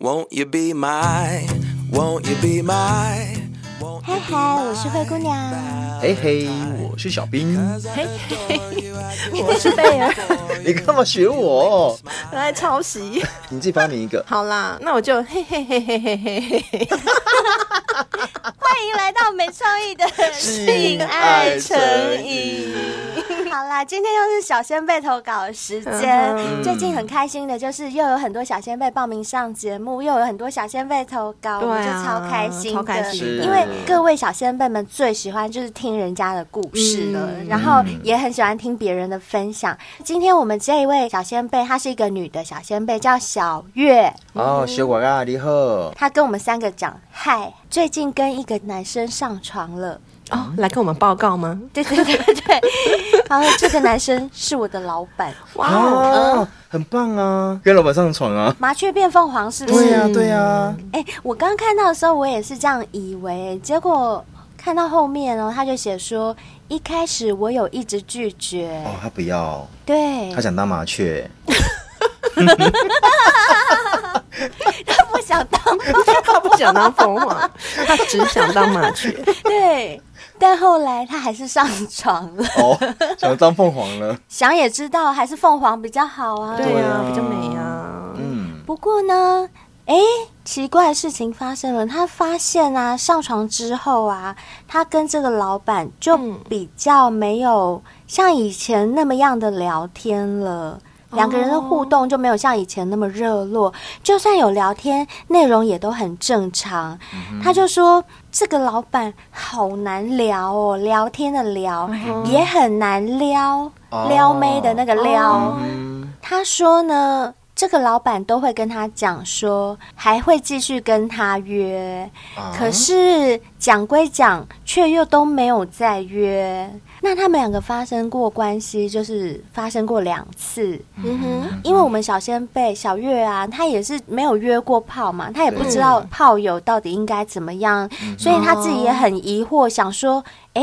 Won't you be my, won't you be my 嗨嗨，我是灰姑娘。嘿嘿，我是小兵。嘿嘿，我是贝儿。你干嘛学我？来抄袭。你自己发明一个。好啦，那我就嘿嘿嘿嘿嘿嘿嘿。欢迎来到没创意的性爱诚引。好啦，今天又是小仙贝投稿的时间。嗯、最近很开心的就是又有很多小仙贝报名上节目，又有很多小仙贝投稿，啊、我们就超开心的。超开心。因为各位小仙贝们最喜欢就是听人家的故事了，嗯、然后也很喜欢听别人的分享。今天我们这一位小仙贝，她是一个女的小仙贝，叫小月。哦，小月啊，你好。她跟我们三个讲，嗨，最近跟一个男生上床了。哦，来跟我们报告吗？对对对对，然后这个男生是我的老板，哇，嗯，很棒啊，跟老板上床啊，麻雀变凤凰是不是？对呀对呀。哎，我刚看到的时候，我也是这样以为，结果看到后面哦，他就写说，一开始我有一直拒绝，哦，他不要，对，他想当麻雀，他不想当，他不想当凤凰，他只想当麻雀，对。但后来他还是上床了，哦，想当凤凰了。想也知道，还是凤凰比较好啊。对啊，比较美啊。嗯。不过呢，哎，奇怪的事情发生了。他发现啊，上床之后啊，他跟这个老板就比较没有像以前那么样的聊天了。两个人的互动就没有像以前那么热络，就算有聊天，内容也都很正常。他就说这个老板好难聊哦，聊天的聊也很难撩，撩妹的那个撩。他说呢，这个老板都会跟他讲说，还会继续跟他约，可是讲归讲，却又都没有再约。那他们两个发生过关系，就是发生过两次。嗯哼，因为我们小仙贝小月啊，他也是没有约过炮嘛，他也不知道炮友到底应该怎么样，所以他自己也很疑惑，想说。哎，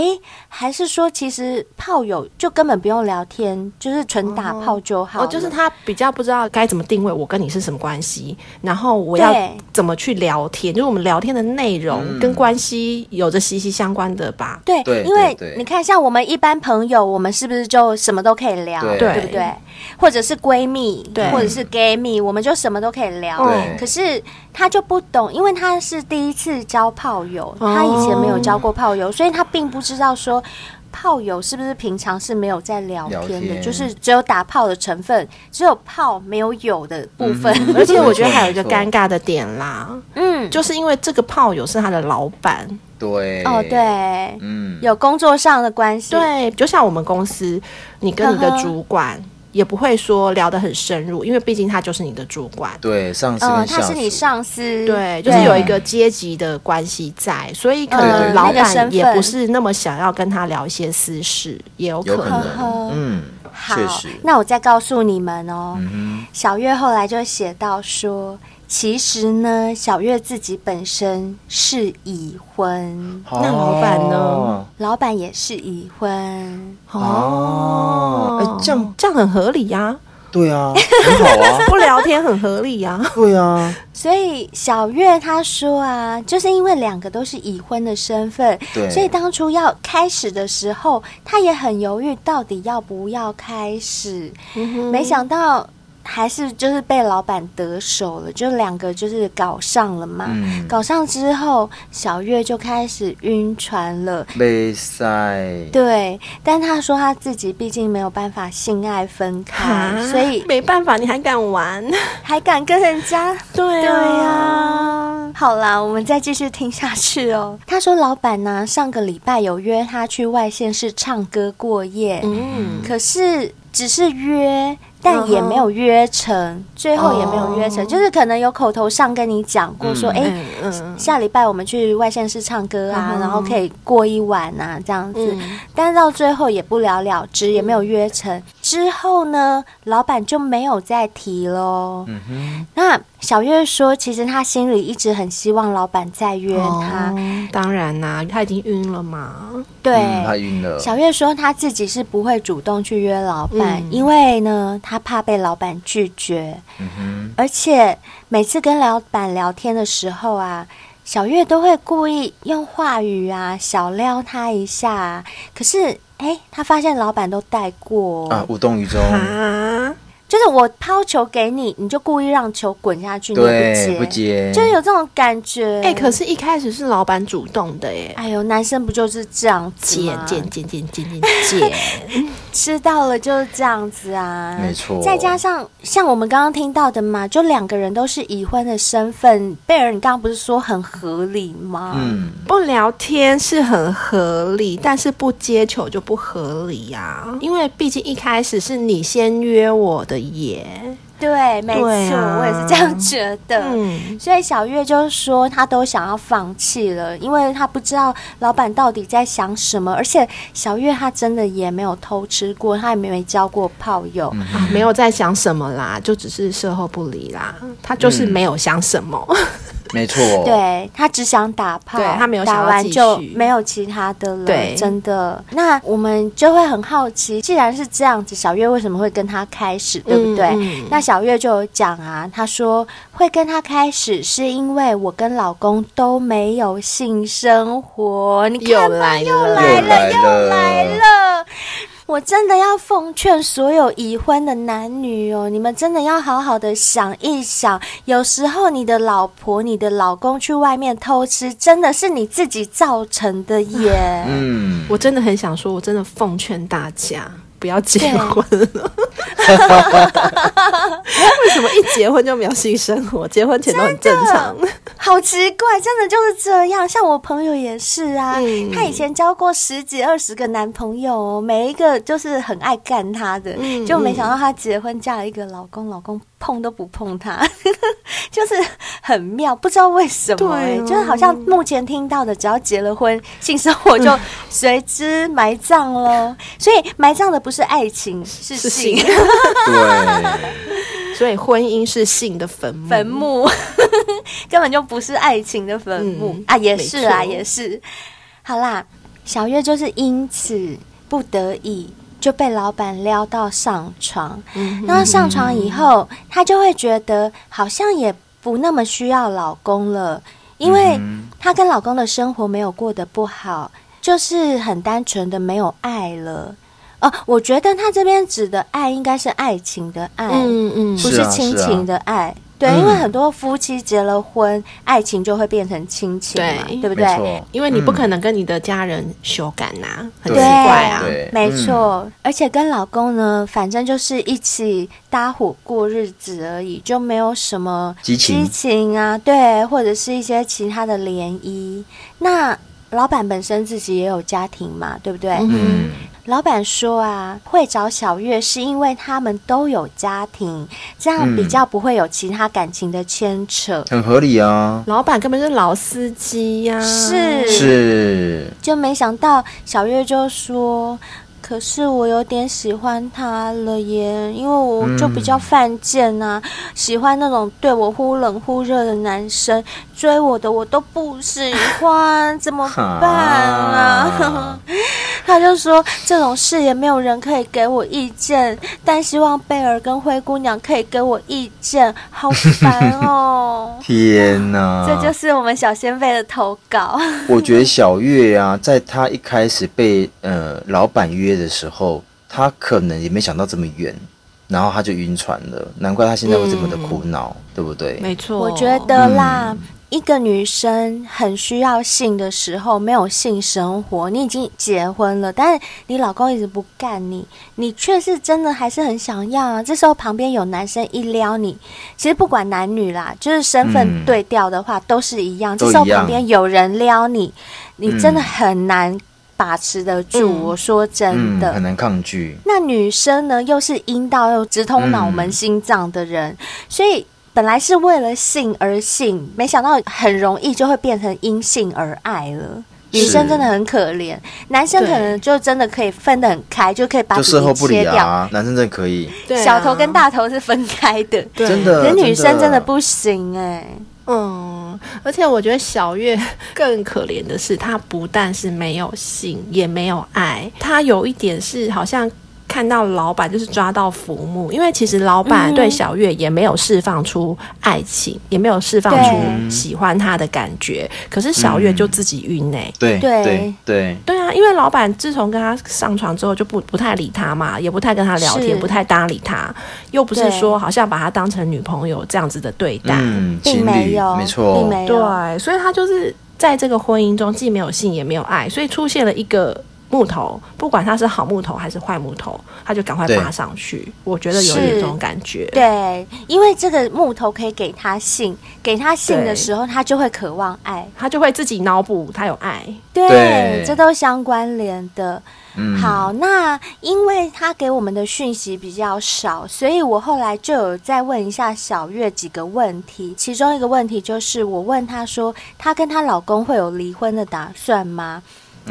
还是说其实炮友就根本不用聊天，就是纯打炮就好。哦，就是他比较不知道该怎么定位我跟你是什么关系，然后我要怎么去聊天，就是我们聊天的内容跟关系有着息息相关的吧？对，因为你看，像我们一般朋友，我们是不是就什么都可以聊，对不对？或者是闺蜜，对，或者是 gay 蜜，我们就什么都可以聊。可是他就不懂，因为他是第一次交炮友，他以前没有交过炮友，所以他并不。知道说炮友是不是平常是没有在聊天的，天就是只有打炮的成分，只有炮没有有的部分。嗯、而且我觉得还有一个尴尬的点啦，嗯，就是因为这个炮友是他的老板，对，哦对，嗯，有工作上的关系，对，就像我们公司，你跟你的主管。也不会说聊得很深入，因为毕竟他就是你的主管，对，上司他是你上司，对，就是有一个阶级的关系在，所以可能老板也不是那么想要跟他聊一些私事，也有可能，嗯，好，那我再告诉你们哦，小月后来就写到说。其实呢，小月自己本身是已婚，哦、那老板呢？老板也是已婚哦，哎，这样这样很合理呀、啊。对啊，很好啊，不聊天很合理呀、啊。对啊，所以小月她说啊，就是因为两个都是已婚的身份，对，所以当初要开始的时候，她也很犹豫，到底要不要开始。嗯、没想到。还是就是被老板得手了，就两个就是搞上了嘛。嗯、搞上之后，小月就开始晕船了。没塞。对，但他说他自己毕竟没有办法性爱分开，所以没办法。你还敢玩？还敢跟人家？对呀、啊啊。好啦，我们再继续听下去哦。他说老板呢，上个礼拜有约他去外县市唱歌过夜，嗯，可是只是约。但也没有约成，uh huh. 最后也没有约成，uh 就是可能有口头上跟你讲过说，哎、uh. 下礼拜我们去外县市唱歌啊，uh huh. 然后可以过一晚啊，这样子。Uh. 但到最后也不了了之，也没有约成。之后呢，老板就没有再提喽。嗯哼，那小月说，其实她心里一直很希望老板再约他。哦、当然啦、啊，他已经晕了嘛。对，嗯、他晕了。小月说，她自己是不会主动去约老板，嗯、因为呢，他怕被老板拒绝。嗯，而且每次跟老板聊天的时候啊。小月都会故意用话语啊，小撩他一下。可是，哎，他发现老板都带过啊，无动于衷。啊就是我抛球给你，你就故意让球滚下去，对，你不接，不接，就是有这种感觉。哎、欸，可是一开始是老板主动的耶。哎呦，男生不就是这样子吗？捡捡捡捡捡捡捡，吃到 了就是这样子啊。没错。再加上像我们刚刚听到的嘛，就两个人都是已婚的身份，贝尔，你刚刚不是说很合理吗？嗯，不聊天是很合理，但是不接球就不合理呀、啊。因为毕竟一开始是你先约我的。也对，没错，啊、我也是这样觉得。嗯，所以小月就说，她都想要放弃了，因为她不知道老板到底在想什么。而且小月她真的也没有偷吃过，她也没交过炮友，嗯啊、没有在想什么啦，就只是事后不理啦。她就是没有想什么。嗯没错，对，他只想打炮，对，他没有想打完就没有其他的了，对，真的。那我们就会很好奇，既然是这样子，小月为什么会跟他开始，对不对？嗯嗯、那小月就有讲啊，她说会跟他开始是因为我跟老公都没有性生活，你又来了，又来了，又来了。我真的要奉劝所有已婚的男女哦，你们真的要好好的想一想，有时候你的老婆、你的老公去外面偷吃，真的是你自己造成的耶。嗯，我真的很想说，我真的奉劝大家。不要结婚了，为什么一结婚就没有性生活？结婚前都很正常，好奇怪，真的就是这样。像我朋友也是啊，嗯、他以前交过十几二十个男朋友，每一个就是很爱干他的，嗯、就没想到他结婚嫁了一个老公，老公碰都不碰他，就是很妙，不知道为什么、就是好像目前听到的，只要结了婚，性生活就 随之埋葬了，所以埋葬的。不是爱情，是性。对，所以婚姻是性的坟墓，坟墓根本就不是爱情的坟墓、嗯、啊！也是啊，也是。好啦，小月就是因此不得已就被老板撩到上床。嗯，然后上床以后，她就会觉得好像也不那么需要老公了，因为她跟老公的生活没有过得不好，就是很单纯的没有爱了。哦，我觉得他这边指的爱应该是爱情的爱，嗯嗯，不是亲情的爱。对，因为很多夫妻结了婚，爱情就会变成亲情嘛，对不对？因为你不可能跟你的家人修改呐，很奇怪啊。没错，而且跟老公呢，反正就是一起搭伙过日子而已，就没有什么激情啊，对，或者是一些其他的涟漪。那老板本身自己也有家庭嘛，对不对？嗯。老板说啊，会找小月是因为他们都有家庭，这样比较不会有其他感情的牵扯，很合理啊。老板根本是老司机呀，是是，就没想到小月就说。可是我有点喜欢他了耶，因为我就比较犯贱啊，嗯、喜欢那种对我忽冷忽热的男生，追我的我都不喜欢，怎么办啊？哈 他就说这种事也没有人可以给我意见，但希望贝尔跟灰姑娘可以给我意见，好烦哦！天哪，这就是我们小仙贝的投稿。我觉得小月啊，在他一开始被呃老板约的时候，他可能也没想到这么远，然后他就晕船了。难怪他现在会这么的苦恼，嗯、对不对？没错，我觉得啦，嗯、一个女生很需要性的时候，没有性生活，你已经结婚了，但是你老公一直不干你，你却是真的还是很想要啊。这时候旁边有男生一撩你，其实不管男女啦，就是身份对调的话，嗯、都是一样。这时候旁边有人撩你，你真的很难。把持得住，嗯、我说真的、嗯，很难抗拒。那女生呢，又是阴道又直通脑门心脏的人，嗯、所以本来是为了性而性，没想到很容易就会变成因性而爱了。女生真的很可怜，男生可能就真的可以分得很开，就可以把自己切掉。啊、男生真的可以，小头跟大头是分开的，真的。可是女生真的不行哎、欸。嗯，而且我觉得小月 更可怜的是，她不但是没有性，也没有爱，她有一点是好像。看到老板就是抓到浮木，因为其实老板对小月也没有释放出爱情，嗯、也没有释放出喜欢他的感觉。可是小月就自己晕呢、欸。对对对对对啊！因为老板自从跟他上床之后，就不不太理他嘛，也不太跟他聊天，不太搭理他，又不是说好像把他当成女朋友这样子的对待，嗯、并没有，没错，并没有。对，所以他就是在这个婚姻中既没有性也没有爱，所以出现了一个。木头，不管它是好木头还是坏木头，他就赶快爬上去。我觉得有点这种感觉。对，因为这个木头可以给他信，给他信的时候，他就会渴望爱，他就会自己脑补他有爱。对，对这都相关联的。嗯、好，那因为他给我们的讯息比较少，所以我后来就有再问一下小月几个问题。其中一个问题就是，我问她说，她跟她老公会有离婚的打算吗？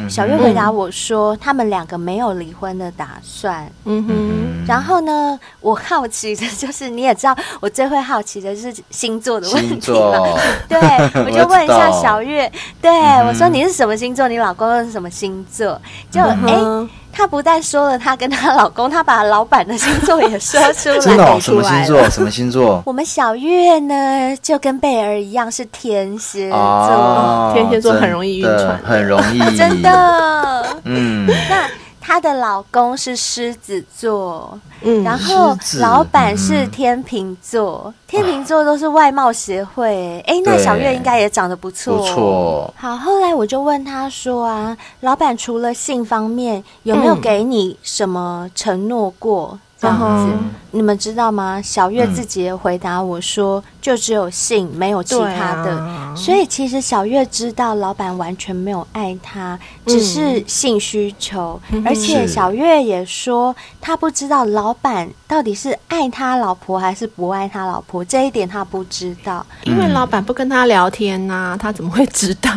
小月回答我说：“他们两个没有离婚的打算。”嗯哼。然后呢，我好奇的就是，你也知道，我最会好奇的是星座的问题嘛？对，我就问一下小月，对我说：“你是什么星座？你老公是什么星座？”就哎。她不但说了她跟她老公，她把老板的星座也说出来。真的、哦？什么星座？什么星座？我们小月呢，就跟贝儿一样是天蝎座。哦、天蝎座很容易晕船，很容易。真的。嗯。那。她的老公是狮子座，嗯，然后老板是天秤座，嗯、天秤座都是外貌协会，哎，那小月应该也长得不错，不错。好，后来我就问他说啊，老板除了性方面，有没有给你什么承诺过？这样子，嗯、你们知道吗？小月自己也回答我说，嗯、就只有性，没有其他的。啊、所以其实小月知道老板完全没有爱她，只是性需求。嗯、而且小月也说，她不知道老板到底是爱他老婆还是不爱他老婆，这一点她不知道。因为老板不跟他聊天呐、啊，他怎么会知道？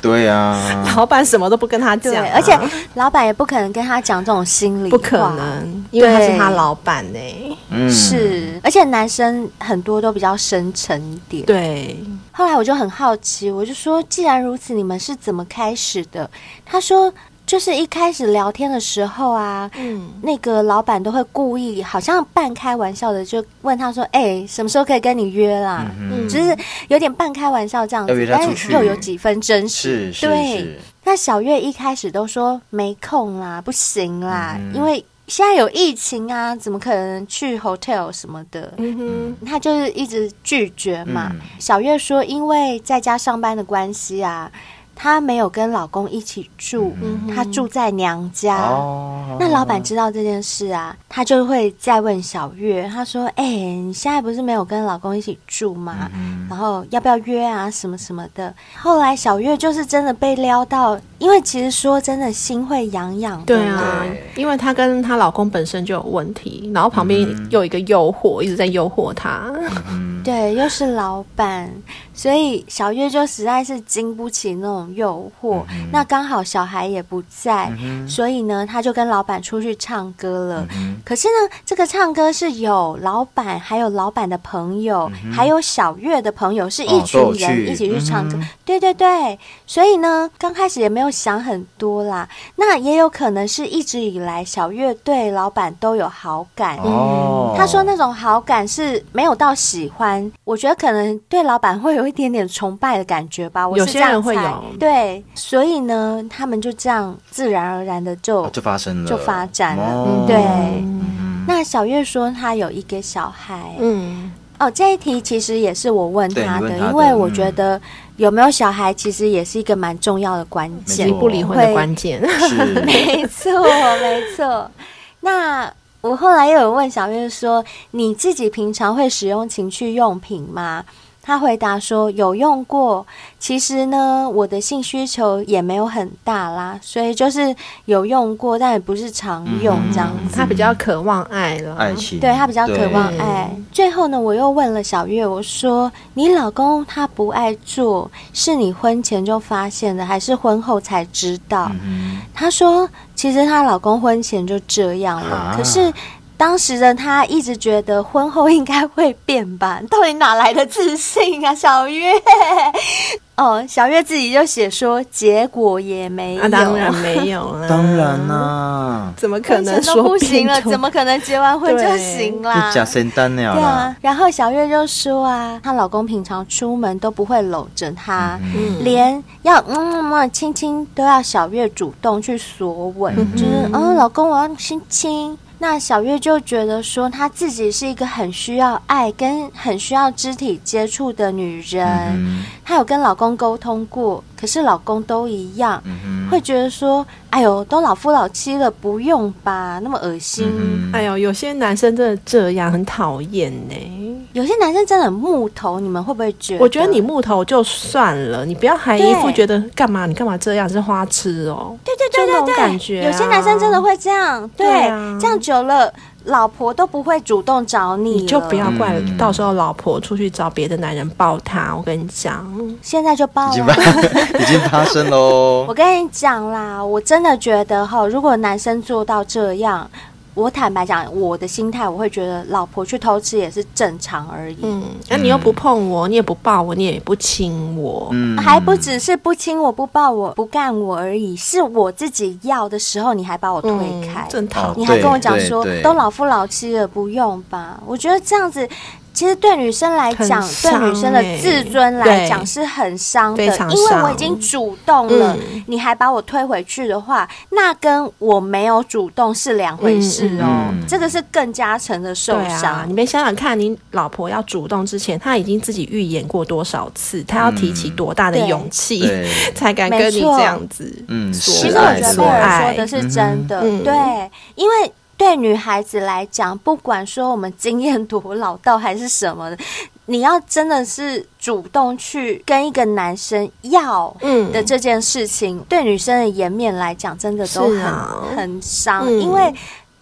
对呀、啊，老板什么都不跟他讲、啊，而且老板也不可能跟他讲这种心里话，不可能，因为他是他老板呢、欸。嗯，是，而且男生很多都比较深沉一点。对，后来我就很好奇，我就说，既然如此，你们是怎么开始的？他说。就是一开始聊天的时候啊，嗯，那个老板都会故意好像半开玩笑的就问他说：“哎、欸，什么时候可以跟你约啦？”嗯，就是有点半开玩笑这样子，但是又有几分真实。是，是，对。那小月一开始都说没空啦，不行啦，嗯、因为现在有疫情啊，怎么可能去 hotel 什么的？嗯哼，他就是一直拒绝嘛。嗯、小月说，因为在家上班的关系啊。她没有跟老公一起住，她、嗯、住在娘家。哦、那老板知道这件事啊，他就会再问小月，他说：“哎、欸，你现在不是没有跟老公一起住吗？嗯、然后要不要约啊？什么什么的。”后来小月就是真的被撩到，因为其实说真的，心会痒痒。对啊，因为她跟她老公本身就有问题，然后旁边又有一个诱惑，嗯、一直在诱惑她。嗯、对，又是老板。所以小月就实在是经不起那种诱惑，嗯、那刚好小孩也不在，嗯、所以呢，他就跟老板出去唱歌了。嗯、可是呢，这个唱歌是有老板，还有老板的朋友，嗯、还有小月的朋友，是一群人一起去唱歌。哦、对对对，所以呢，刚开始也没有想很多啦。那也有可能是一直以来小月对老板都有好感。哦、他说那种好感是没有到喜欢，我觉得可能对老板会有。一点点崇拜的感觉吧，我是这样猜，有些人会有，对，所以呢，他们就这样自然而然的就、啊、就发生了，就发展了。哦、对，嗯、那小月说她有一个小孩，嗯，哦，这一题其实也是我问她的，因为我觉得有没有小孩其实也是一个蛮重要的关键，离不离婚的关键，没错，没错。那我后来又有问小月说，你自己平常会使用情趣用品吗？他回答说有用过，其实呢，我的性需求也没有很大啦，所以就是有用过，但也不是常用这样子。嗯、他比较渴望爱了，爱情，对，他比较渴望爱。最后呢，我又问了小月，我说：“你老公他不爱做，是你婚前就发现的，还是婚后才知道？”嗯、他说：“其实她老公婚前就这样了，啊、可是。”当时的他一直觉得婚后应该会变吧？到底哪来的自信啊，小月？哦，小月自己就写说，结果也没有，啊、当然没有了，当然啦、啊，怎么可能说都不行了？怎么可能结完婚就行啦？假生单了，对啊。然后小月就说啊，她老公平常出门都不会搂着她，嗯、连要嗯嗯亲亲都要小月主动去索吻，嗯、就是嗯，老公我要亲亲。那小月就觉得说，她自己是一个很需要爱跟很需要肢体接触的女人。嗯、她有跟老公沟通过，可是老公都一样，会觉得说，哎呦，都老夫老妻了，不用吧，那么恶心。嗯、哎呦，有些男生真的这样，很讨厌呢。有些男生真的很木头，你们会不会觉得？我觉得你木头就算了，你不要还一副觉得干嘛？你干嘛这样？是花痴哦。对对对对对，感觉、啊、有些男生真的会这样。对，对啊、这样久了。老婆都不会主动找你，你就不要怪，到时候老婆出去找别的男人抱她。我跟你讲，现在就抱了，已经发 生喽。我跟你讲啦，我真的觉得哈，如果男生做到这样。我坦白讲，我的心态，我会觉得老婆去偷吃也是正常而已。嗯，那、啊、你又不碰我，你也不抱我，你也不亲我，嗯，还不只是不亲我不抱我不干我而已，是我自己要的时候，你还把我推开，正讨厌，你还跟我讲说都老夫老妻了，不用吧？我觉得这样子。其实对女生来讲，欸、对女生的自尊来讲是很伤的，非常伤，因为我已经主动了，嗯、你还把我推回去的话，那跟我没有主动是两回事哦。嗯嗯、这个是更加成的受伤。啊、你没想想看，你老婆要主动之前，她已经自己预演过多少次，她要提起多大的勇气，嗯、才敢跟你这样子。嗯，其实我觉得贝尔说的是真的，嗯、对，因为。对女孩子来讲，不管说我们经验多老道还是什么的，你要真的是主动去跟一个男生要的这件事情，嗯、对女生的颜面来讲，真的都很、啊、很伤。嗯、因为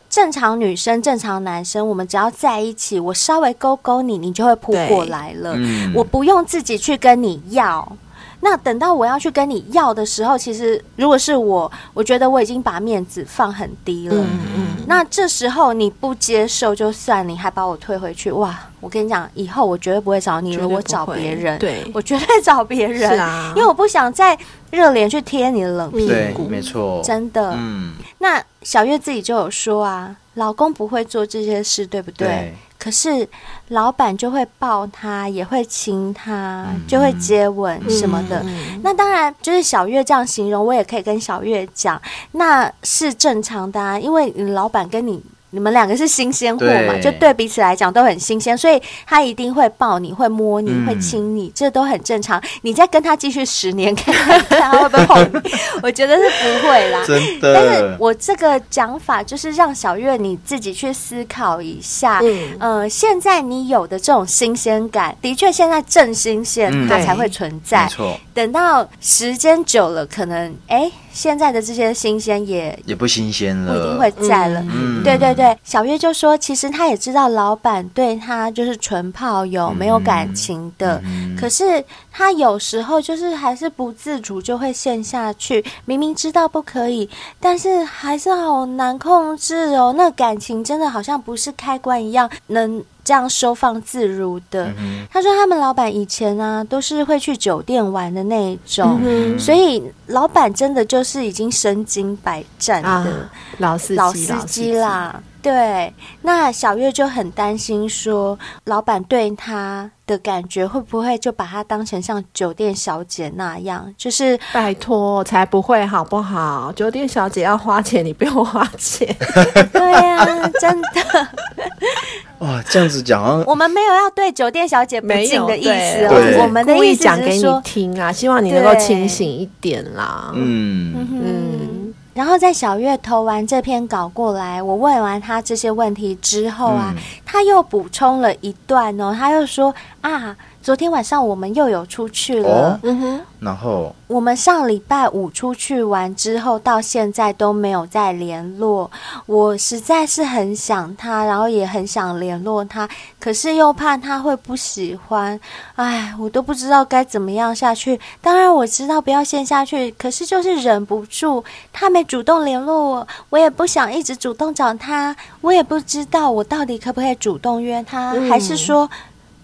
正常女生、正常男生，我们只要在一起，我稍微勾勾你，你就会扑过来了。嗯、我不用自己去跟你要。那等到我要去跟你要的时候，其实如果是我，我觉得我已经把面子放很低了。嗯嗯。嗯，那这时候你不接受就算，你还把我退回去，哇！我跟你讲，以后我绝对不会找你了，我找别人。对，我绝对找别人。是啊。因为我不想再热脸去贴你的冷屁股。没错。真的。嗯。那小月自己就有说啊，老公不会做这些事，对不对？对。可是老板就会抱他，也会亲他，嗯、就会接吻什么的。嗯、那当然，就是小月这样形容，我也可以跟小月讲，那是正常的啊，因为老板跟你。你们两个是新鲜货嘛？就对彼此来讲都很新鲜，所以他一定会抱你，会摸你，嗯、会亲你，这都很正常。你再跟他继续十年，看看他会不会碰你？我觉得是不会啦。真的。但是我这个讲法就是让小月你自己去思考一下。嗯。呃，现在你有的这种新鲜感，的确现在正新鲜，嗯、它才会存在。没错。等到时间久了，可能哎。现在的这些新鲜也也不新鲜了，不一定会在了。嗯，对对对，小月就说，其实他也知道老板对他就是纯炮友，没有感情的。嗯，可是他有时候就是还是不自主就会陷下去，明明知道不可以，但是还是好难控制哦。那感情真的好像不是开关一样能。这样收放自如的，嗯、他说他们老板以前啊都是会去酒店玩的那一种，嗯、所以老板真的就是已经身经百战的、啊、老司机老司机啦。对，那小月就很担心说，老板对她的感觉会不会就把她当成像酒店小姐那样？就是拜托，才不会好不好？酒店小姐要花钱，你不用花钱。对呀、啊，真的。哇，这样子讲啊，我们没有要对酒店小姐不敬的意思哦，我们的意思，讲给你听啊，希望你能够清醒一点啦。嗯嗯。嗯然后在小月投完这篇稿过来，我问完他这些问题之后啊，嗯、他又补充了一段哦，他又说啊。昨天晚上我们又有出去了。哦嗯哼，然后我们上礼拜五出去玩之后，到现在都没有再联络。我实在是很想他，然后也很想联络他，可是又怕他会不喜欢。哎，我都不知道该怎么样下去。当然我知道不要陷下去，可是就是忍不住。他没主动联络我，我也不想一直主动找他。我也不知道我到底可不可以主动约他，嗯、还是说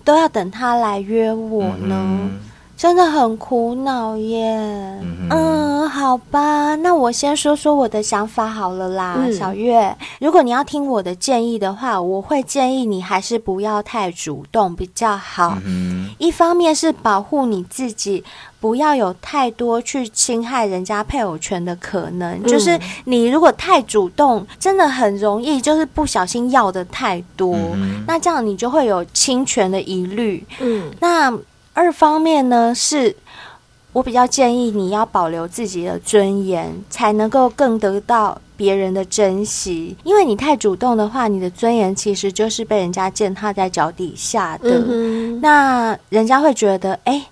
都要等他来约我呢？真的很苦恼耶。嗯嗯，好吧，那我先说说我的想法好了啦，嗯小月。如果你要听我的建议的话，我会建议你还是不要太主动比较好。嗯一方面是保护你自己，不要有太多去侵害人家配偶权的可能。嗯就是你如果太主动，真的很容易就是不小心要的太多，嗯那这样你就会有侵权的疑虑。嗯那二方面呢，是我比较建议你要保留自己的尊严，才能够更得到别人的珍惜。因为你太主动的话，你的尊严其实就是被人家践踏在脚底下的。嗯那人家会觉得，哎，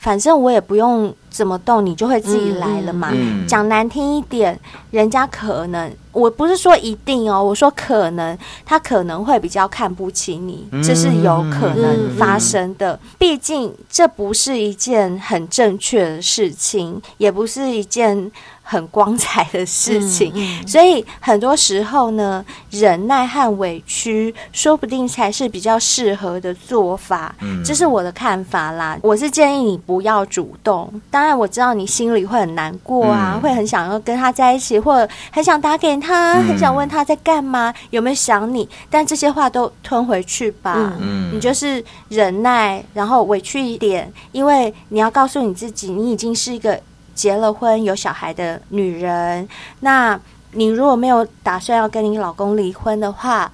反正我也不用怎么动，你就会自己来了嘛。嗯讲难听一点，人家可能，我不是说一定哦，我说可能，他可能会比较看不起你，这是有可能发生的。毕竟这不是一件很正确的事情，也不是一件很光彩的事情，嗯所以很多时候呢，忍耐和委屈，说不定才是比较适合的做法。嗯这是我的看法啦。我是建议你不要主动。当然，我知道你心里会很难过啊，嗯会很想要跟他在一起，或者很想打给他，嗯很想问他在干嘛，有没有想你。但这些话都吞回去吧。嗯你就是忍耐，然后委屈一点，因为你要告诉你自己，你已经是一个结了婚、有小孩的女人。那你如果没有打算要跟你老公离婚的话，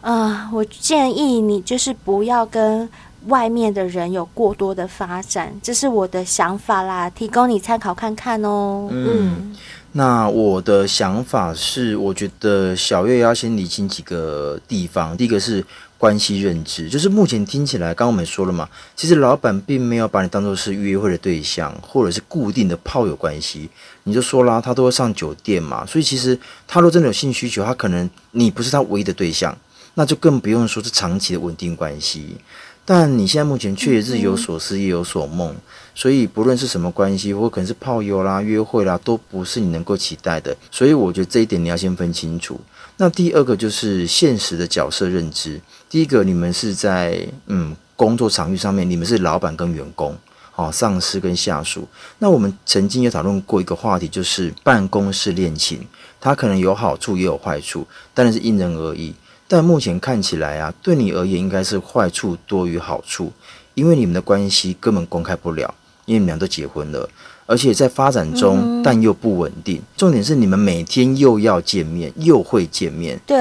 呃，我建议你就是不要跟外面的人有过多的发展，这是我的想法啦，提供你参考看看哦。嗯，那我的想法是，我觉得小月要先理清几个地方。第一个是关系认知，就是目前听起来，刚刚我们说了嘛，其实老板并没有把你当做是约会的对象，或者是固定的炮友关系。你就说啦，他都会上酒店嘛，所以其实他若真的有性需求，他可能你不是他唯一的对象，那就更不用说是长期的稳定关系。但你现在目前却日有所思夜有所梦，所以不论是什么关系，或可能是炮友啦、约会啦，都不是你能够期待的。所以我觉得这一点你要先分清楚。那第二个就是现实的角色认知。第一个，你们是在嗯工作场域上面，你们是老板跟员工，好、上司跟下属。那我们曾经有讨论过一个话题，就是办公室恋情，它可能有好处也有坏处，当然是因人而异。但目前看起来啊，对你而言应该是坏处多于好处，因为你们的关系根本公开不了，因为你们俩都结婚了，而且在发展中，嗯但又不稳定。重点是你们每天又要见面，又会见面，对，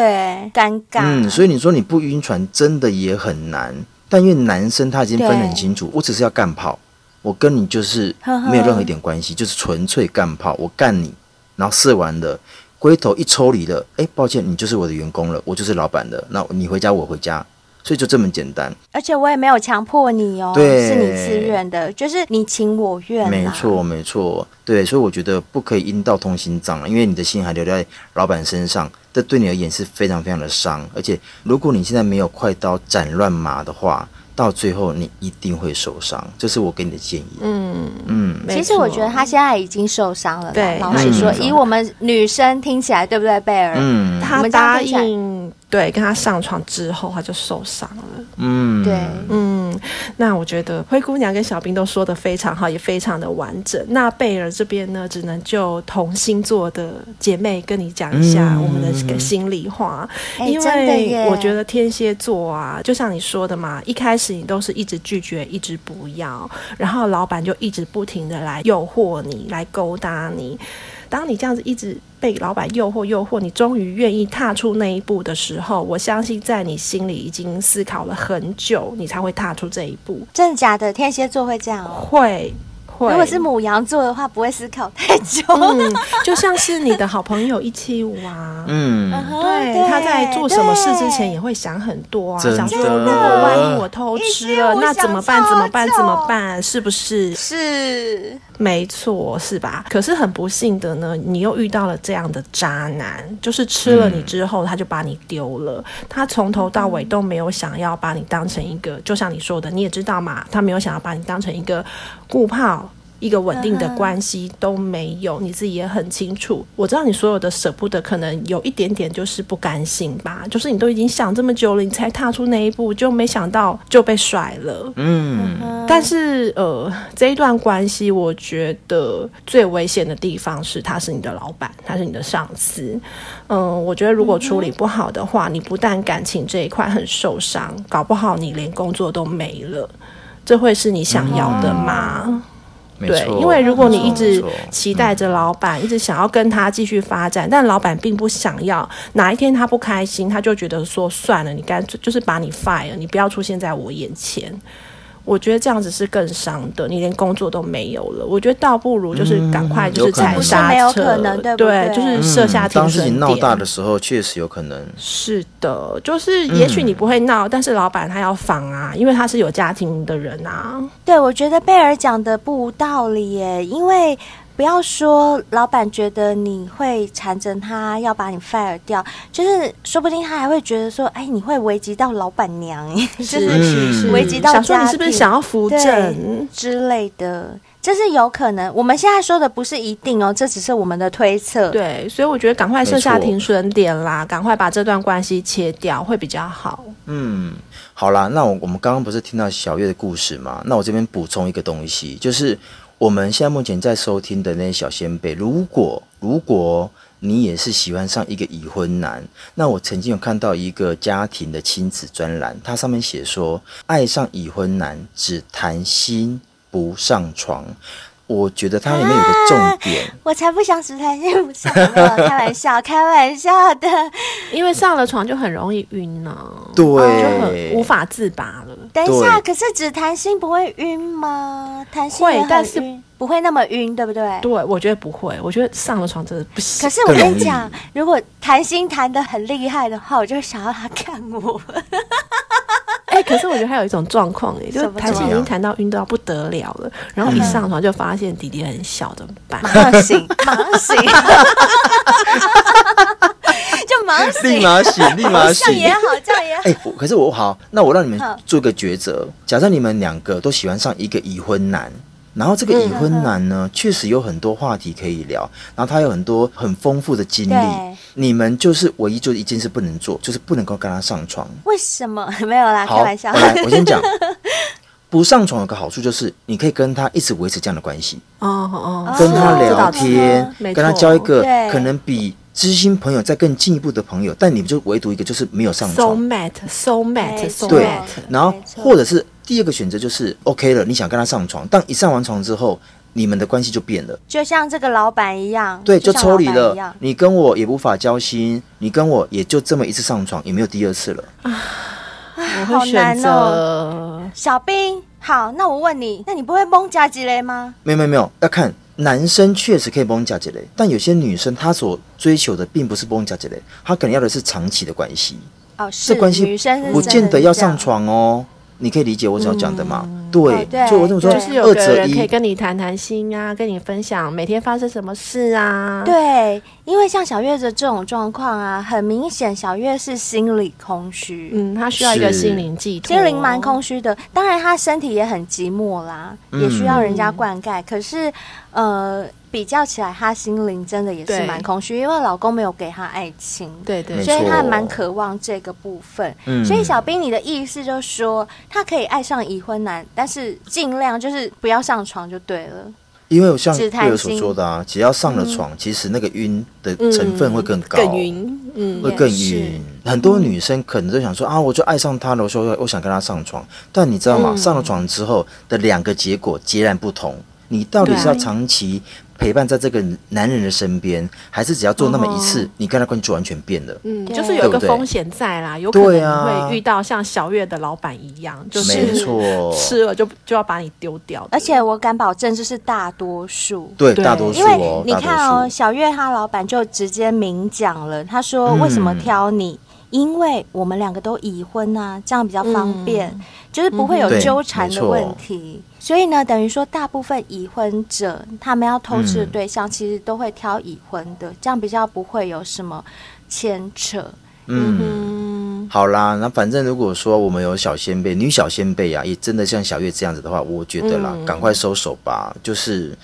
尴尬。嗯，所以你说你不晕船真的也很难。但因为男生他已经分得很清楚，我只是要干炮，我跟你就是没有任何一点关系，就是纯粹干炮，我干你，然后射完了。龟头一抽离了，哎，抱歉，你就是我的员工了，我就是老板了，那你回家，我回家，所以就这么简单。而且我也没有强迫你哦，对是你自愿的，就是你情我愿啦。没错，没错，对，所以我觉得不可以阴道通心脏了，因为你的心还留在老板身上，这对你而言是非常非常的伤。而且，如果你现在没有快刀斩乱麻的话，到最后你一定会受伤，这是我给你的建议。嗯嗯，没错其实我觉得他现在已经受伤了。对老实说，嗯以我们女生听起来，对不对，贝尔？嗯，他答应对跟他上床之后，他就受伤了。嗯，对嗯，那我觉得灰姑娘跟小兵都说的非常好，也非常的完整。那贝尔这边呢，只能就同星座的姐妹跟你讲一下嗯我们的心里话，因为我觉得天蝎座啊，就像你说的嘛，一开始你都是一直拒绝，一直不要，然后老板就一直不停的来诱惑你，来勾搭你。当你这样子一直被老板诱惑、诱惑，你终于愿意踏出那一步的时候，我相信在你心里已经思考了很久，你才会踏出这一步。真的假的？天蝎座会这样哦？会会。如果是母羊座的话，不会思考太久。嗯，就像是你的好朋友一七五啊，嗯，对，他在做什么事之前也会想很多啊，想说如果万一我偷吃了，那怎么办？怎么办？怎么办？是不是？是，没错，是吧？可是很不幸的呢，你又遇到了这样的渣男，就是吃了你之后，他就把你丢了。他从头到尾都没有想要把你当成一个，就像你说的，你也知道嘛，他没有想要把你当成一个固炮。一个稳定的关系都没有，你自己也很清楚。我知道你所有的舍不得，可能有一点点就是不甘心吧。就是你都已经想这么久了，你才踏出那一步，就没想到就被甩了。嗯，但是呃，这一段关系，我觉得最危险的地方是，他是你的老板，他是你的上司。嗯、呃，我觉得如果处理不好的话，你不但感情这一块很受伤，搞不好你连工作都没了。这会是你想要的吗？嗯对，因为如果你一直期待着老板，一直想要跟他继续发展，但老板并不想要，哪一天他不开心，他就觉得说算了，你干脆就是把你 fire，你不要出现在我眼前。我觉得这样子是更伤的，你连工作都没有了。我觉得倒不如就是赶快就是踩刹车，嗯、有可能对不对？就是设下停损点。当事情闹大的时候，确实有可能。是的，就是也许你不会闹，嗯、但是老板他要防啊，因为他是有家庭的人啊。对，我觉得贝尔讲的不无道理耶，因为。不要说老板觉得你会缠着他要把你 fire 掉，就是说不定他还会觉得说，哎，你会危及到老板娘，就是危及到家庭，想说你是不是想要扶正之类的，这是有可能。我们现在说的不是一定哦，这只是我们的推测。对，所以我觉得赶快设下停损点啦，赶快把这段关系切掉会比较好。嗯，好啦，那我我们刚刚不是听到小月的故事吗？那我这边补充一个东西，就是。我们现在目前在收听的那些小仙贝，如果如果你也是喜欢上一个已婚男，那我曾经有看到一个家庭的亲子专栏，它上面写说，爱上已婚男只谈心不上床。我觉得它里面有个重点，啊、我才不想只谈心不上床，开玩笑，开玩笑的，因为上了床就很容易晕呢、啊，对，就很无法自拔了。等一下，可是只谈心不会晕吗？谈心会，但是不会那么晕，对不对？对，我觉得不会，我觉得上了床真的不行。可是我跟你讲，如果谈心谈的很厉害的话，我就想要他看我。哎、欸，可是我觉得还有一种状况，哎，就是谈心已经谈到晕到不得了了，然后一上床就发现弟弟很小，怎么办？忙醒，忙醒，立马醒，立马醒，这样也好，这样也好。哎、欸，可是我好，那我让你们做个抉择。假设你们两个都喜欢上一个已婚男。然后这个已婚男呢，确实有很多话题可以聊，然后他有很多很丰富的经历。你们就是唯一就一件事不能做，就是不能够跟他上床。为什么？没有啦，开玩笑。好，来，我先讲，不上床有个好处就是，你可以跟他一直维持这样的关系。哦哦，跟他聊天，跟他交一个可能比知心朋友再更进一步的朋友，但你们就唯独一个就是没有上床。So mad，so mad，so mad。对，然后或者是。第二个选择就是 OK 了，你想跟他上床，但一上完床之后，你们的关系就变了，就像这个老板一样，对，就抽离了。你跟我也无法交心，你跟我也就这么一次上床，也没有第二次了。啊，好难哦。小兵，好，那我问你，那你不会蒙加吉雷吗？没有没有没有，要看男生确实可以崩假几雷，但有些女生她所追求的并不是崩假几雷，她可能要的是长期的关系。哦，是，这关系不见得要上床哦。你可以理解我所讲的吗？嗯、对，所以我这么说，就是有个人可以跟你谈谈心啊，跟你分享每天发生什么事啊。对，因为像小月的这种状况啊，很明显小月是心理空虚，嗯，她需要一个心灵寄托，心灵蛮空虚的。当然，她身体也很寂寞啦，嗯、也需要人家灌溉。可是，呃。比较起来，她心灵真的也是蛮空虚，因为老公没有给她爱情，对对，所以她蛮渴望这个部分。嗯，所以小兵，你的意思就是说，她可以爱上已婚男，但是尽量就是不要上床就对了。因为我像贝尔所说的啊，只要上了床，其实那个晕的成分会更高，更晕，嗯，会更晕。很多女生可能都想说啊，我就爱上他了，我说我想跟他上床，但你知道吗？上了床之后的两个结果截然不同。你到底是要长期陪伴在这个男人的身边，还是只要做那么一次，哦、你跟他关系就完全变了？嗯，就是有一个风险在啦，有可能你会遇到像小月的老板一样，就是没错，吃了就就要把你丢掉。而且我敢保证，这是大多数。对，大多数、哦。因为你看哦，小月她老板就直接明讲了，他说为什么挑你？嗯因为我们两个都已婚啊，这样比较方便，嗯、就是不会有纠缠的问题。所以呢，等于说大部分已婚者，他们要偷吃的对象，嗯、其实都会挑已婚的，这样比较不会有什么牵扯。嗯，嗯好啦，那反正如果说我们有小仙贝、女小仙贝啊，也真的像小月这样子的话，我觉得啦，赶、嗯、快收手吧，就是。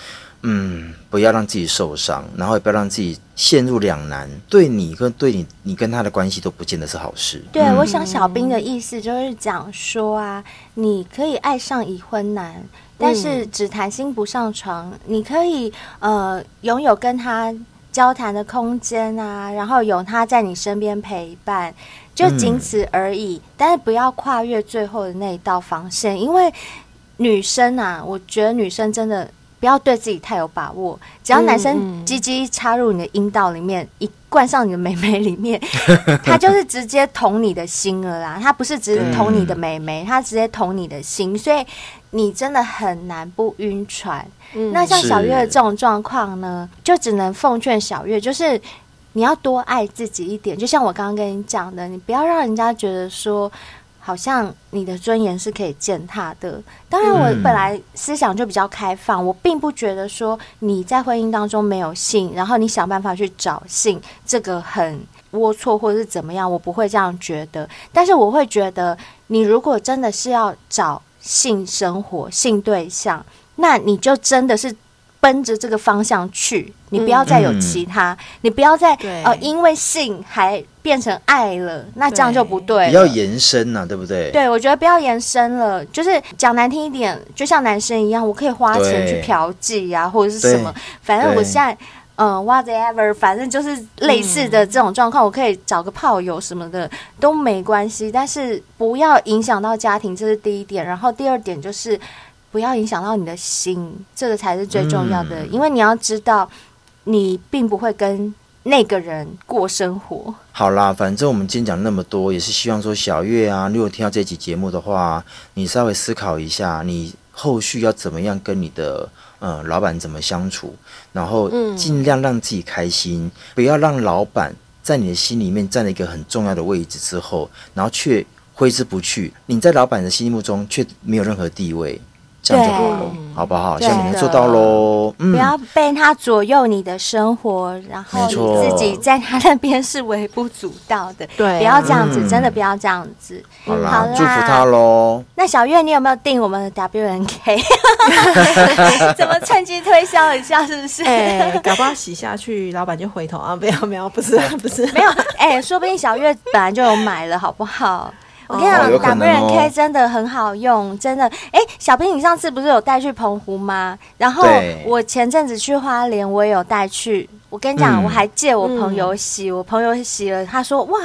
嗯，不要让自己受伤，然后也不要让自己陷入两难。对你跟对你，你跟他的关系都不见得是好事。对，嗯、我想小兵的意思就是讲说啊，你可以爱上已婚男，但是只谈心不上床。嗯、你可以呃拥有跟他交谈的空间啊，然后有他在你身边陪伴，就仅此而已。嗯、但是不要跨越最后的那一道防线，因为女生啊，我觉得女生真的。不要对自己太有把握，只要男生鸡鸡插入你的阴道里面，一灌上你的美眉里面，他就是直接捅你的心了啦。他不是只是捅你的美眉，他直接捅你的心，所以你真的很难不晕船。嗯、那像小月的这种状况呢，就只能奉劝小月，就是你要多爱自己一点。就像我刚刚跟你讲的，你不要让人家觉得说。好像你的尊严是可以践踏的。当然，我本来思想就比较开放，嗯、我并不觉得说你在婚姻当中没有性，然后你想办法去找性，这个很龌龊或者是怎么样，我不会这样觉得。但是我会觉得，你如果真的是要找性生活、性对象，那你就真的是。奔着这个方向去，你不要再有其他，嗯、你不要再呃，因为性还变成爱了，那这样就不对了。不要延伸呐、啊，对不对？对，我觉得不要延伸了，就是讲难听一点，就像男生一样，我可以花钱去嫖妓呀，对或者是什么，反正我现在嗯，whatever，反正就是类似的这种状况，嗯、我可以找个炮友什么的都没关系，但是不要影响到家庭，这是第一点。然后第二点就是。不要影响到你的心，这个才是最重要的。嗯、因为你要知道，你并不会跟那个人过生活。好啦，反正我们今天讲那么多，也是希望说小月啊，如果听到这期节目的话，你稍微思考一下，你后续要怎么样跟你的呃老板怎么相处，然后尽量让自己开心，嗯、不要让老板在你的心里面占了一个很重要的位置之后，然后却挥之不去。你在老板的心目中却没有任何地位。这样就够了，对好不好？希望你能做到喽。嗯、不要被他左右你的生活，然后你自己在他那边是微不足道的。对，不要这样子，嗯、真的不要这样子。好啦，好啦祝福他喽。那小月，你有没有订我们的 W N K？怎么趁机推销一下？是不是？哎、欸，搞不好洗下去，老板就回头啊！不要，不要，不是，不是，没有。哎、欸，说不定小月本来就有买了，好不好？我跟你讲，W&K 真的很好用，真的。哎，小兵，你上次不是有带去澎湖吗？然后我前阵子去花莲，我也有带去。我跟你讲，我还借我朋友洗，我朋友洗了，他说：“哇，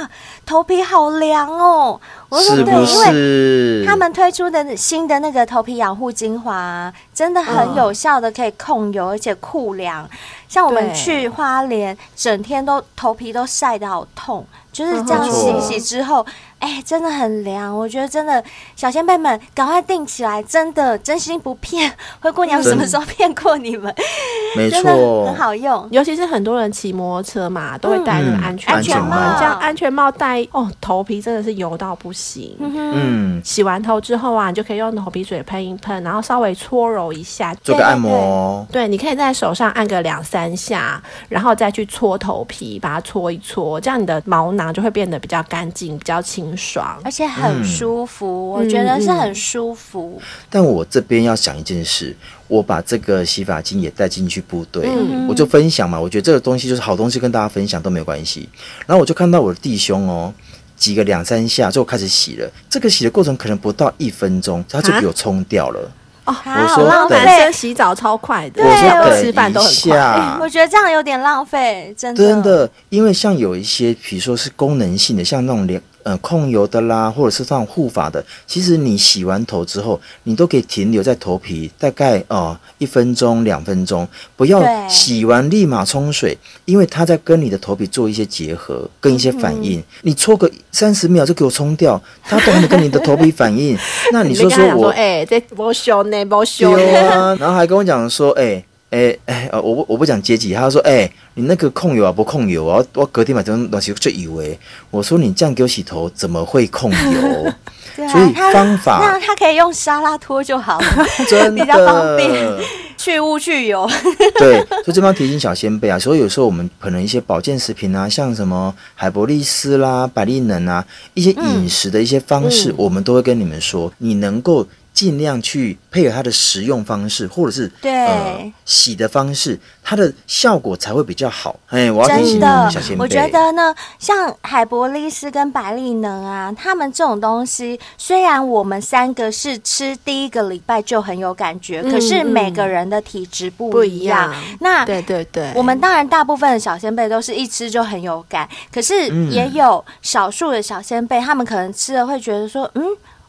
头皮好凉哦。”我说：“对，因为他们推出的新的那个头皮养护精华，真的很有效的可以控油，而且酷凉。像我们去花莲，整天都头皮都晒得好痛，就是这样洗洗之后。”哎、欸，真的很凉，我觉得真的，小仙贝们赶快订起来，真的真心不骗。灰姑娘什么时候骗过你们？没错，很好用，尤其是很多人骑摩托车嘛，都会戴那个安全、嗯、安全帽，这样安全帽戴哦，头皮真的是油到不行。嗯，洗完头之后啊，你就可以用头皮水喷一喷，然后稍微搓揉一下，做个按摩。对，你可以在手上按个两三下，然后再去搓头皮，把它搓一搓，这样你的毛囊就会变得比较干净，比较清。爽，而且很舒服，嗯、我觉得是很舒服。但我这边要想一件事，我把这个洗发精也带进去部队，嗯、我就分享嘛。我觉得这个东西就是好东西，跟大家分享都没有关系。然后我就看到我的弟兄哦，挤个两三下就开始洗了。这个洗的过程可能不到一分钟，他就给我冲掉了。哦，我说男生洗澡超快的，我说吃饭都很快。欸，我觉得这样有点浪费，真的。真的，因为像有一些，比如说是功能性的，像那种脸呃控油的啦，或者是这种护发的，其实你洗完头之后，你都可以停留在头皮大概哦、呃、一分钟两分钟，不要洗完立马冲水，因为它在跟你的头皮做一些结合，跟一些反应。嗯、你搓个三十秒就给我冲掉，它都还没跟你的头皮反应，那你说说我哎，这不修呢，不修呢，然后还跟我讲说哎。哎哎，我不我不讲阶级，他说哎、欸，你那个控油啊不控油啊，我隔天买这种东西就以为，我说你这样给我洗头怎么会控油？对啊、所以方法那他可以用沙拉拖就好了，真的 比较方便，去污去油。对，所以这帮提醒小仙贝啊，所以有时候我们可能一些保健食品啊，像什么海博利斯啦、百利能啊，一些饮食的一些方式，嗯、我们都会跟你们说，你能够。尽量去配合它的食用方式，或者是对、呃、洗的方式，它的效果才会比较好。哎，我要提醒你，小仙贝，我觉得呢，像海博利斯跟百利能啊，他们这种东西，虽然我们三个是吃第一个礼拜就很有感觉，嗯、可是每个人的体质不一样。不一样，那对对对，我们当然大部分的小仙贝都是一吃就很有感，可是也有少数的小仙贝，他们可能吃了会觉得说，嗯。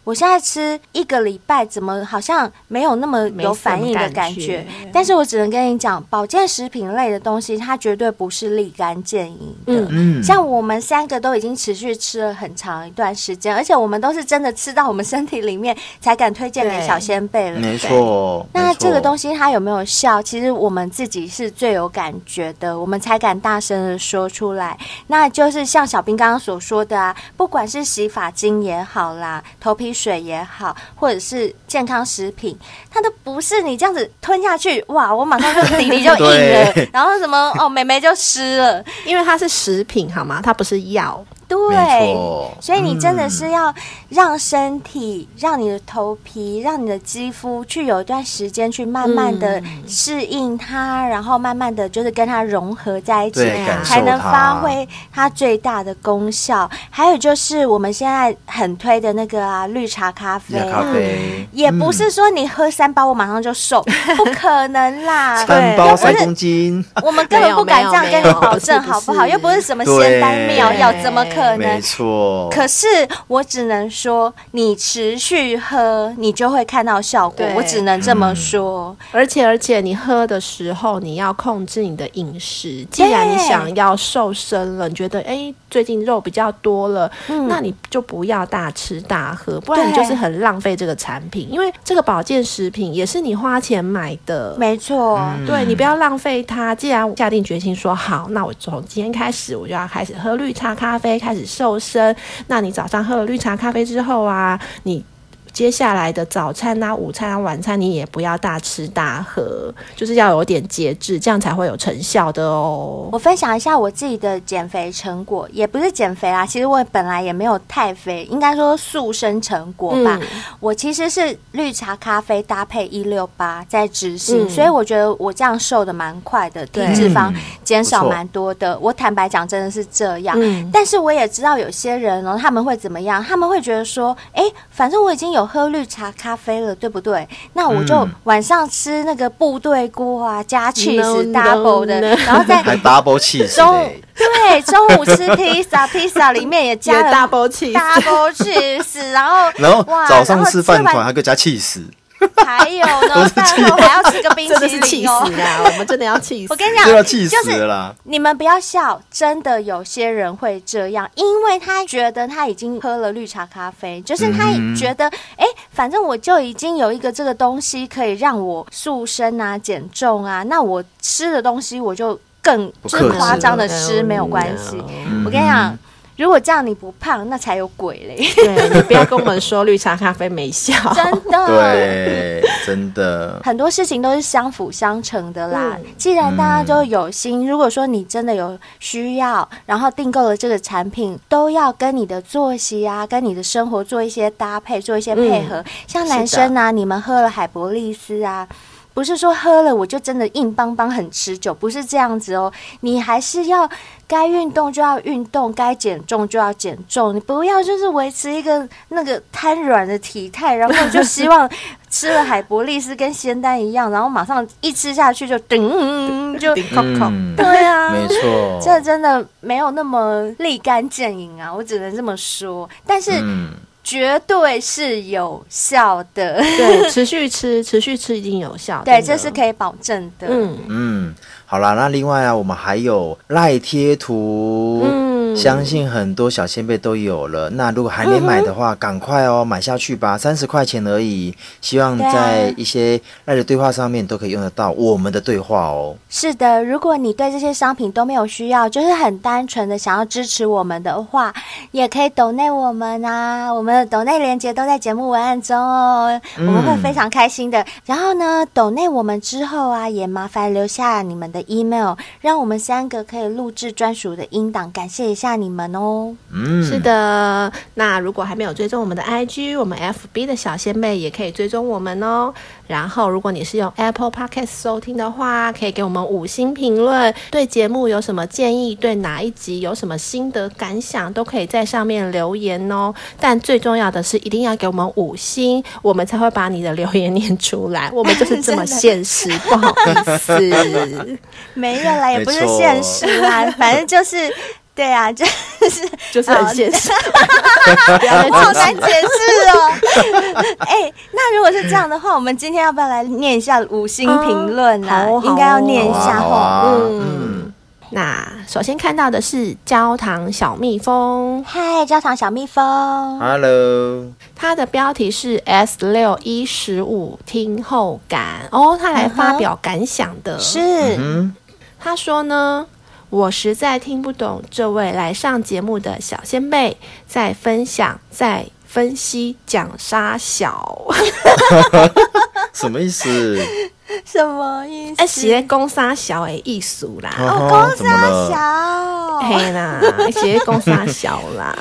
我现在吃一个礼拜，怎么好像没有那么有反应的感觉？但是我只能跟你讲，保健食品类的东西，它绝对不是立竿见影的。嗯，像我们三个都已经持续吃了很长一段时间，而且我们都是真的吃到我们身体里面才敢推荐给小仙贝了。没错。那这个东西它有没有效？其实我们自己是最有感觉的，我们才敢大声的说出来。那就是像小兵刚刚所说的啊，不管是洗发精也好啦，头皮。水也好，或者是健康食品，它都不是你这样子吞下去，哇！我马上就 底底就硬了，然后什么哦，美眉就湿了，因为它是食品，好吗？它不是药。对，所以你真的是要让身体、嗯、让你的头皮、让你的肌肤去有一段时间去慢慢的适应它，嗯、然后慢慢的就是跟它融合在一起，才能发挥它最大的功效。还有就是我们现在很推的那个啊，绿茶咖啡，咖啡。也不是说你喝三包我马上就瘦，嗯、不可能啦，三包三公斤，我们根本不敢这样跟你保证，好不好？又不是什么仙丹妙药，怎么可能？没错，可是我只能说，你持续喝，你就会看到效果。我只能这么说。嗯、而且，而且，你喝的时候，你要控制你的饮食。既然你想要瘦身了，你觉得哎，最近肉比较多了，嗯、那你就不要大吃大喝，不然你就是很浪费这个产品。因为这个保健食品也是你花钱买的，没错。嗯、对，你不要浪费它。既然我下定决心说好，那我从今天开始，我就要开始喝绿茶咖啡，开始瘦身。那你早上喝了绿茶咖啡之后啊，你。接下来的早餐啊、午餐啊、晚餐，你也不要大吃大喝，就是要有点节制，这样才会有成效的哦。我分享一下我自己的减肥成果，也不是减肥啊，其实我本来也没有太肥，应该说塑身成果吧。嗯、我其实是绿茶咖啡搭配一六八在执行，嗯、所以我觉得我这样瘦的蛮快的，体脂肪减少蛮多的。嗯、我坦白讲，真的是这样。嗯、但是我也知道有些人哦，他们会怎么样？他们会觉得说，哎，反正我已经有。喝绿茶咖啡了，对不对？那我就晚上吃那个部队锅啊，加 cheese double 的，然后再还 double cheese。中对，中午吃披萨，披萨里面也加了 double cheese，double cheese，然后然后早上吃饭团还可以加 cheese。还有呢，饭后还要吃个冰淇淋哦！我们真的要气死！我跟你讲，就是你们不要笑，真的有些人会这样，因为他觉得他已经喝了绿茶咖啡，就是他觉得，哎、嗯，反正我就已经有一个这个东西可以让我塑身啊、减重啊，那我吃的东西我就更就是夸张的吃没有关系。我跟你讲。如果这样你不胖，那才有鬼嘞！对，你不要跟我们说绿茶咖啡没效，真的。对，真的。很多事情都是相辅相成的啦。嗯、既然大家都有心，如果说你真的有需要，然后订购了这个产品，都要跟你的作息啊，跟你的生活做一些搭配，做一些配合。嗯、像男生啊，你们喝了海博利斯啊。不是说喝了我就真的硬邦邦很持久，不是这样子哦。你还是要该运动就要运动，该减重就要减重。你不要就是维持一个那个瘫软的体态，然后就希望吃了海博利斯跟仙丹一样，然后马上一吃下去就噔就。对啊，没错，这真的没有那么立竿见影啊，我只能这么说。但是。嗯绝对是有效的，对，持续吃，持续吃一定有效，对，这是可以保证的。嗯嗯，好啦，那另外啊，我们还有赖贴图。嗯相信很多小仙贝都有了。那如果还没买的话，赶、嗯、快哦，买下去吧，三十块钱而已。希望在一些爱的对话上面都可以用得到我们的对话哦。是的，如果你对这些商品都没有需要，就是很单纯的想要支持我们的话，也可以抖内我们啊。我们的抖内链接都在节目文案中哦，我们会非常开心的。嗯、然后呢，抖内我们之后啊，也麻烦留下你们的 email，让我们三个可以录制专属的音档，感谢一下。下你们哦，嗯，是的。那如果还没有追踪我们的 IG，我们 FB 的小仙妹也可以追踪我们哦。然后，如果你是用 Apple Podcast 收听的话，可以给我们五星评论。对节目有什么建议？对哪一集有什么心得感想？都可以在上面留言哦。但最重要的是，一定要给我们五星，我们才会把你的留言念出来。我们就是这么现实，不好意思，没有啦，也不是现实啦，反正就是。对啊，就是就是很现实，好难解释哦。哎、欸，那如果是这样的话，我们今天要不要来念一下五星评论啊？哦、应该要念一下哦。啊、嗯，嗯那首先看到的是焦糖小蜜蜂，嗨，焦糖小蜜蜂，Hello。它的标题是 S 六一十五听后感哦，他来发表感想的，是，嗯、他说呢。我实在听不懂这位来上节目的小仙贝在分享、在分析讲沙小，什么意思？什么意思？哎，写攻沙小的意思啦，哦，攻沙小，嘿啦，写攻沙小啦。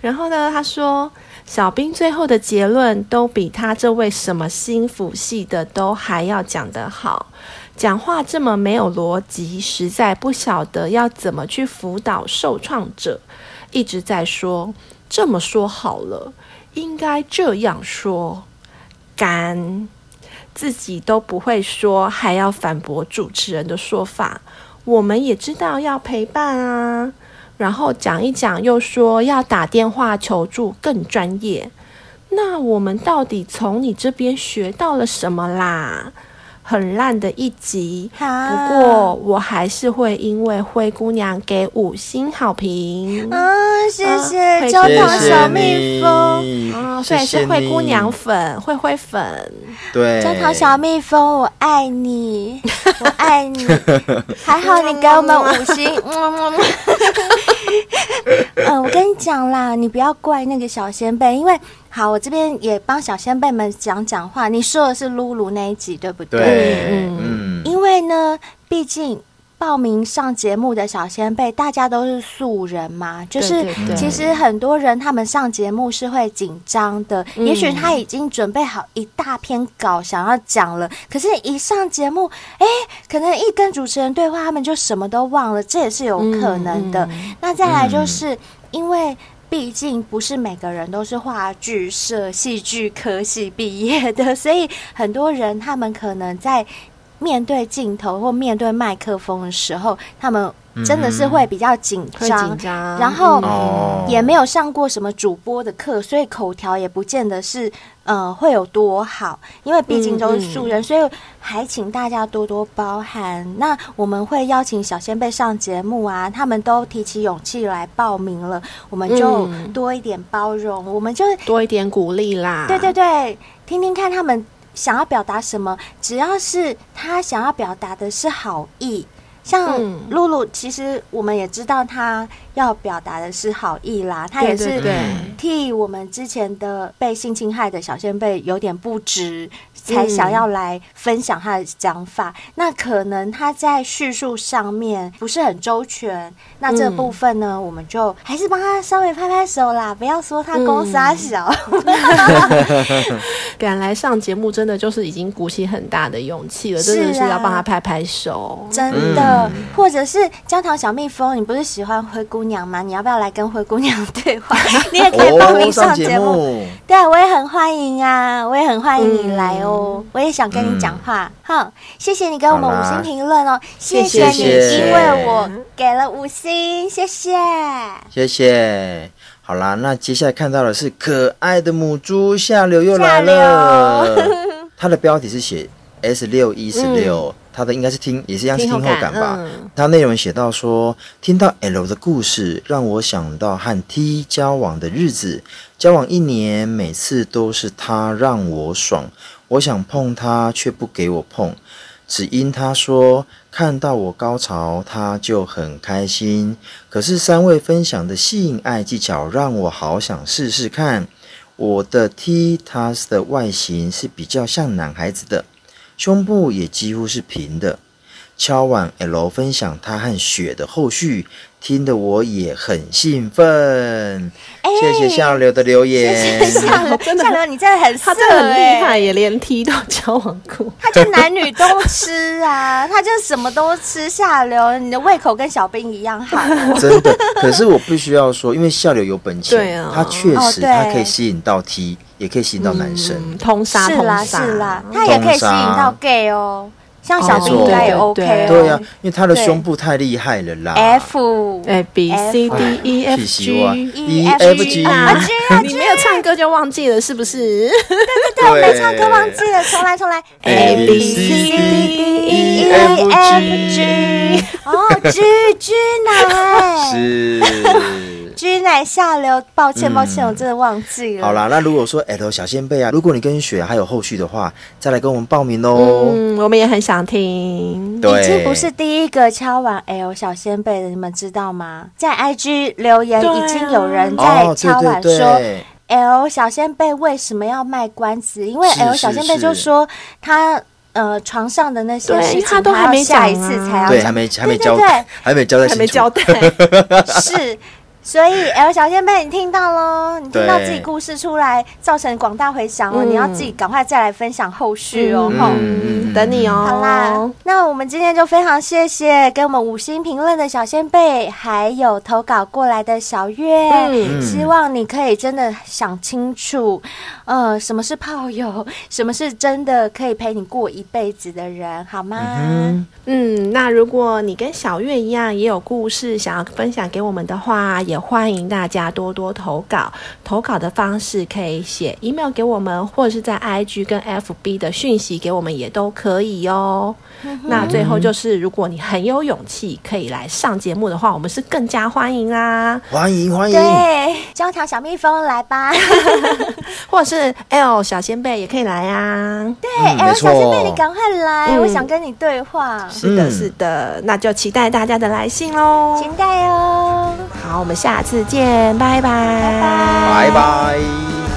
然后呢，他说小兵最后的结论都比他这位什么心腹系的都还要讲得好。讲话这么没有逻辑，实在不晓得要怎么去辅导受创者。一直在说，这么说好了，应该这样说，干，自己都不会说，还要反驳主持人的说法。我们也知道要陪伴啊，然后讲一讲，又说要打电话求助更专业。那我们到底从你这边学到了什么啦？很烂的一集，不过我还是会因为灰姑娘给五星好评。啊，谢谢焦糖小蜜蜂，啊，所以是灰姑娘粉，灰灰粉。对，焦糖小蜜蜂，我爱你，我爱你。还好你给我们五星。嗯，嗯，我跟你讲啦，你不要怪那个小仙贝，因为。好，我这边也帮小先辈们讲讲话。你说的是露露那一集，对不对？对，嗯，嗯因为呢，毕竟报名上节目的小先辈，大家都是素人嘛，就是其实很多人他们上节目是会紧张的。嗯、也许他已经准备好一大篇稿想要讲了，可是一上节目，哎，可能一跟主持人对话，他们就什么都忘了，这也是有可能的。嗯、那再来就是、嗯、因为。毕竟不是每个人都是话剧社、戏剧科系毕业的，所以很多人他们可能在面对镜头或面对麦克风的时候，他们。真的是会比较紧张，紧张，然后也没有上过什么主播的课，所以口条也不见得是呃会有多好，因为毕竟都是素人，所以还请大家多多包涵。那我们会邀请小仙贝上节目啊，他们都提起勇气来报名了，我们就多一点包容，嗯、我们就多一点鼓励啦。对对对，听听看他们想要表达什么，只要是他想要表达的是好意。像露露，其实我们也知道她要表达的是好意啦，她也是替我们之前的被性侵害的小先辈有点不值，才想要来分享他的讲法。那可能他在叙述上面不是很周全，那这部分呢，我们就还是帮他稍微拍拍手啦，不要说他公杀小。敢来上节目，真的就是已经鼓起很大的勇气了，真的是要帮他拍拍手，真的。或者是焦糖小蜜蜂，你不是喜欢灰姑娘吗？你要不要来跟灰姑娘对话？你也可以报名上节目。对，我也很欢迎啊，我也很欢迎你来哦，我也想跟你讲话。好，谢谢你给我们五星评论哦，谢谢。你，因为我给了五星，谢谢，谢谢。好啦，那接下来看到的是可爱的母猪下流又来了。它的标题是写 S 六一十六，它的应该是听也是一样是听后感吧。它内容写到说，听到 L 的故事，让我想到和 T 交往的日子，交往一年，每次都是他让我爽，我想碰他却不给我碰。只因他说看到我高潮，他就很开心。可是三位分享的性爱技巧让我好想试试看。我的 T 他的外形是比较像男孩子的，胸部也几乎是平的。敲碗 L 分享他和雪的后续。听得我也很兴奋，欸、谢谢下流的留言。谢谢下流，真的下流，你真的很色，他真的很厉害，也连 T 都交往过。他就男女都吃啊，他就什么都吃。下流，你的胃口跟小兵一样好。真的，可是我必须要说，因为下流有本钱，他确实他可以吸引到 T，也可以吸引到男生，嗯、通杀，通杀是啦，他也可以吸引到 gay 哦。像小兵应该也 OK，对。呀，因为他的胸部太厉害了啦。F A B C D E F G E F G 啊，你没有唱歌就忘记了是不是？对对对，我没唱歌忘记了，重来重来。A B C D E F G，哦，G G 奶。是。G 奶下流，抱歉抱歉，嗯、我真的忘记了。好啦，那如果说 L 小仙贝啊，如果你跟雪还有后续的话，再来跟我们报名喽。嗯，我们也很想听。对，已经不是第一个敲完 L 小仙贝的，你们知道吗？在 IG 留言已经有人在敲完说，L 小仙贝为什么要卖关子？因为 L 小仙贝就说他呃床上的那些事情，他都还没下一次才要，对，还没还没交代，还没交代，还没交代，是。所以，L 小仙贝，你听到喽？你听到自己故事出来，造成广大回响了，嗯、你要自己赶快再来分享后续哦，等你哦。好啦，那我们今天就非常谢谢给我们五星评论的小仙贝，还有投稿过来的小月。嗯、希望你可以真的想清楚，呃，什么是炮友，什么是真的可以陪你过一辈子的人，好吗？嗯，嗯，那如果你跟小月一样也有故事想要分享给我们的话，也欢迎大家多多投稿，投稿的方式可以写 email 给我们，或者是在 IG 跟 FB 的讯息给我们也都可以哦。那最后就是，如果你很有勇气可以来上节目的话，我们是更加欢迎啊！欢迎欢迎，对，焦糖小蜜蜂来吧，或者是 L 小仙贝也可以来啊。对、嗯、，L 小仙贝你赶快来，嗯、我想跟你对话。是的，是的，那就期待大家的来信喽，期待哦。好，我们下次见，拜拜，拜拜。